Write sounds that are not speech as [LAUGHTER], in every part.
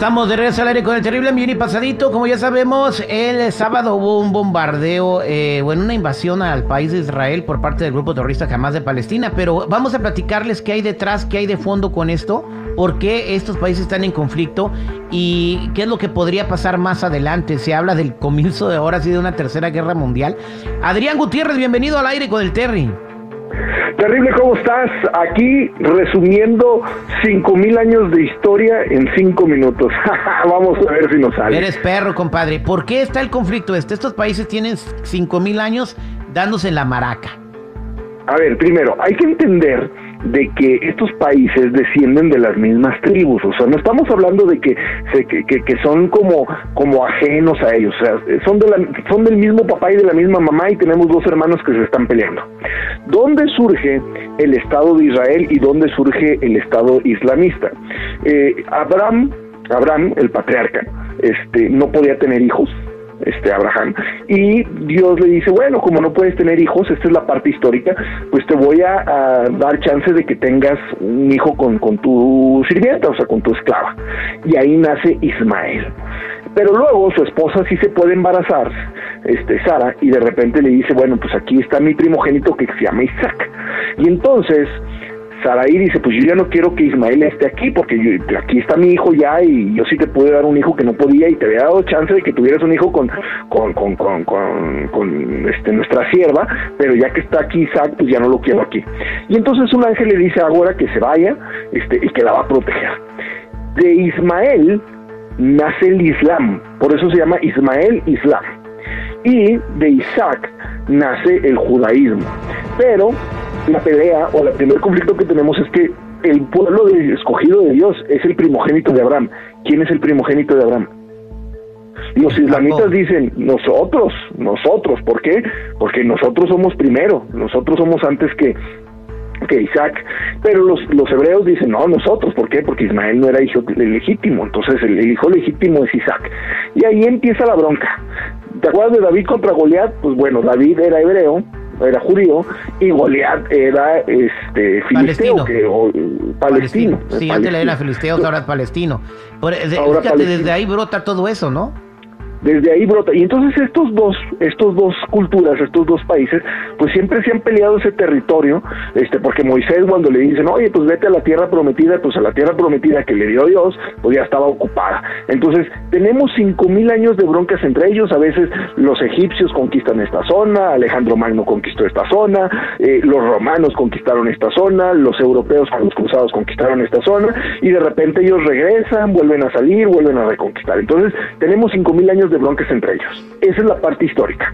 Estamos de regreso al aire con el terrible millón y pasadito. Como ya sabemos, el sábado hubo un bombardeo, eh, bueno, una invasión al país de Israel por parte del grupo terrorista Hamas de Palestina. Pero vamos a platicarles qué hay detrás, qué hay de fondo con esto, por qué estos países están en conflicto y qué es lo que podría pasar más adelante. Se habla del comienzo de ahora sí de una tercera guerra mundial. Adrián Gutiérrez, bienvenido al aire con el Terry. Terrible, ¿cómo estás? Aquí resumiendo 5000 años de historia en 5 minutos. [LAUGHS] Vamos a ver si nos sale. Eres perro, compadre. ¿Por qué está el conflicto este? Estos países tienen 5000 años dándose la maraca. A ver, primero, hay que entender de que estos países descienden de las mismas tribus, o sea, no estamos hablando de que, que, que, son como, como ajenos a ellos, o sea, son, de la, son del mismo papá y de la misma mamá y tenemos dos hermanos que se están peleando. ¿Dónde surge el Estado de Israel y dónde surge el Estado islamista? Eh, Abraham, Abraham, el patriarca, este, no podía tener hijos, este Abraham. Y Dios le dice, bueno, como no puedes tener hijos, esta es la parte histórica, pues te voy a, dar chance de que tengas un hijo con, con tu sirvienta, o sea, con tu esclava. Y ahí nace Ismael. Pero luego su esposa sí se puede embarazar, este, Sara, y de repente le dice, bueno, pues aquí está mi primogénito que se llama Isaac. Y entonces Saraí dice, pues yo ya no quiero que Ismael esté aquí porque aquí está mi hijo ya y yo sí te pude dar un hijo que no podía y te había dado chance de que tuvieras un hijo con con, con, con, con, este, nuestra sierva, pero ya que está aquí Isaac, pues ya no lo quiero aquí. Y entonces un ángel le dice ahora que se vaya este, y que la va a proteger. De Ismael nace el Islam, por eso se llama Ismael Islam. Y de Isaac nace el judaísmo. Pero la pelea o el primer conflicto que tenemos es que el pueblo escogido de Dios es el primogénito de Abraham. ¿Quién es el primogénito de Abraham? Los islamitas dicen nosotros, nosotros, ¿por qué? Porque nosotros somos primero, nosotros somos antes que, que Isaac, pero los, los hebreos dicen, no, nosotros, ¿por qué? Porque Ismael no era hijo legítimo, entonces el, el, hijo legítimo es Isaac. Y ahí empieza la bronca. ¿Te acuerdas de David contra Goliat? Pues bueno, David era hebreo, era judío y Goliat era este filisteo palestino. palestino. Sí, antes era filisteo, ahora es palestino. fíjate, desde ahí brota todo eso, ¿no? Desde ahí brota. Y entonces estos dos, estos dos culturas, estos dos países, pues siempre se han peleado ese territorio, este, porque Moisés cuando le dicen, oye, pues vete a la tierra prometida, pues a la tierra prometida que le dio Dios, pues ya estaba ocupada. Entonces, tenemos cinco mil años de broncas entre ellos, a veces los egipcios conquistan esta zona, Alejandro Magno conquistó esta zona, eh, los romanos conquistaron esta zona, los europeos con los cruzados conquistaron esta zona, y de repente ellos regresan, vuelven a salir, vuelven a reconquistar. Entonces, tenemos cinco mil años de broncas entre ellos. Esa es la parte histórica.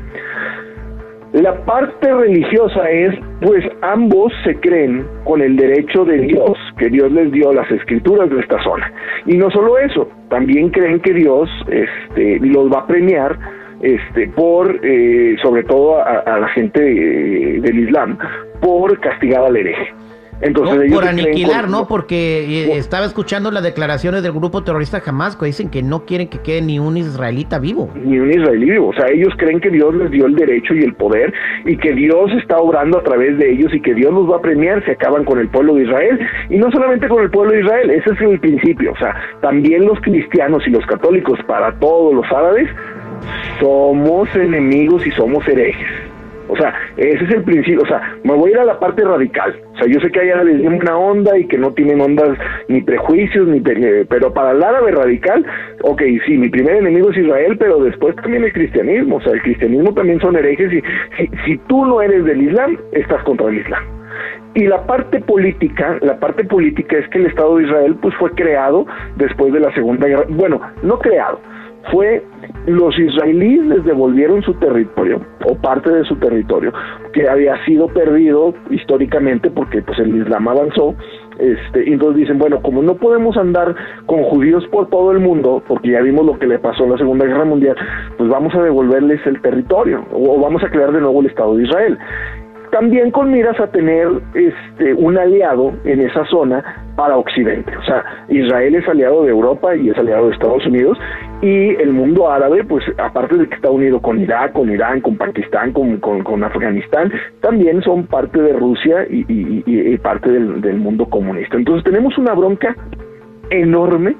La parte religiosa es, pues ambos se creen con el derecho de Dios, que Dios les dio las escrituras de esta zona. Y no solo eso, también creen que Dios este, los va a premiar este, por, eh, sobre todo a, la gente eh, del Islam, por castigar al hereje. Entonces, por aniquilar, ¿no? Porque eh, estaba escuchando las declaraciones del grupo terrorista Hamas que dicen que no quieren que quede ni un israelita vivo. Ni un israelí vivo. O sea, ellos creen que Dios les dio el derecho y el poder y que Dios está obrando a través de ellos y que Dios los va a premiar si acaban con el pueblo de Israel. Y no solamente con el pueblo de Israel, ese es el principio. O sea, también los cristianos y los católicos, para todos los árabes, somos enemigos y somos herejes. O sea, ese es el principio. O sea, me voy a ir a la parte radical. O sea, yo sé que árabes de una onda y que no tienen ondas ni prejuicios, ni pero para el árabe radical, ok, sí, mi primer enemigo es Israel, pero después también el cristianismo. O sea, el cristianismo también son herejes y si, si tú no eres del Islam, estás contra el Islam. Y la parte política, la parte política es que el Estado de Israel pues fue creado después de la Segunda Guerra, bueno, no creado, fue los israelíes les devolvieron su territorio o parte de su territorio que había sido perdido históricamente porque pues el Islam avanzó este, y entonces dicen, bueno, como no podemos andar con judíos por todo el mundo, porque ya vimos lo que le pasó en la Segunda Guerra Mundial, pues vamos a devolverles el territorio o vamos a crear de nuevo el Estado de Israel también con miras a tener este, un aliado en esa zona para Occidente. O sea, Israel es aliado de Europa y es aliado de Estados Unidos y el mundo árabe, pues aparte de que está unido con Irak, con Irán, con Pakistán, con, con, Afganistán, también son parte de Rusia y, parte del, del mundo comunista. Entonces tenemos una bronca enorme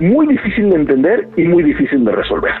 muy difícil de entender y muy difícil de resolver.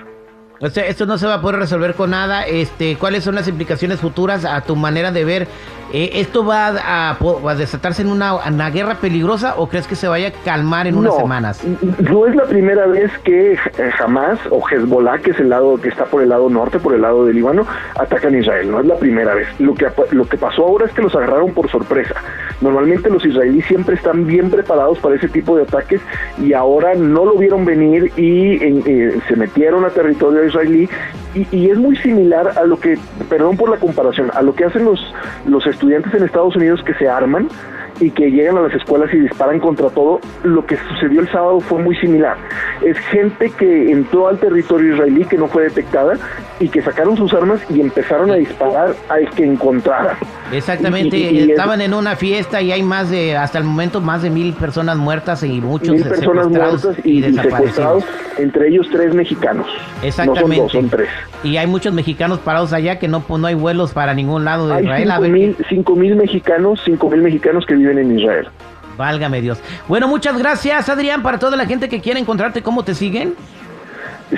Esto no se va a poder resolver con nada. Este, ¿Cuáles son las implicaciones futuras a tu manera de ver? Eh, ¿Esto va a, desatarse en una, guerra peligrosa o crees que se vaya a calmar en unas semanas? No es la primera vez que Hamas o Hezbollah, que es el lado que está por el lado norte, por el lado del Líbano, atacan a Israel. No es la primera vez. Lo que, lo que pasó ahora es que los agarraron por sorpresa. Normalmente los israelíes siempre están bien preparados para ese tipo de ataques y ahora no lo vieron venir y eh, se metieron a territorio israelí y, es muy similar a lo que, perdón por la comparación, a lo que hacen los, los estudiantes en Estados Unidos que se arman y que llegan a las escuelas y disparan contra todo, lo que sucedió el sábado fue muy similar. Es gente que entró al territorio israelí que no fue detectada y que sacaron sus armas y empezaron a disparar al que encontraran. Exactamente, estaban en una fiesta y hay más de, hasta el momento, más de mil personas muertas y muchos mil personas muertas y, secuestrados, entre ellos tres mexicanos. Exactamente. No son dos, son tres. Y hay muchos mexicanos parados allá que no, pues, no hay vuelos para ningún lado de Israel. Hay cinco mil mexicanos, cinco mil mexicanos que viven en Israel. Válgame Dios. Bueno, muchas gracias, Adrián. Para toda la gente que quiere encontrarte, ¿cómo te siguen?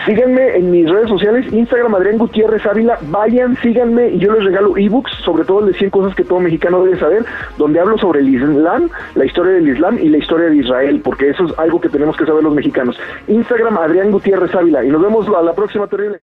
Síganme en mis redes sociales, Instagram Adrián Gutiérrez Ávila, vayan, síganme y yo les regalo ebooks, sobre todo de 100 cosas que todo mexicano debe saber, donde hablo sobre el Islam, la historia del Islam y la historia de Israel, porque eso es algo que tenemos que saber los mexicanos. Instagram Adrián Gutiérrez Ávila y nos vemos a la próxima terrible.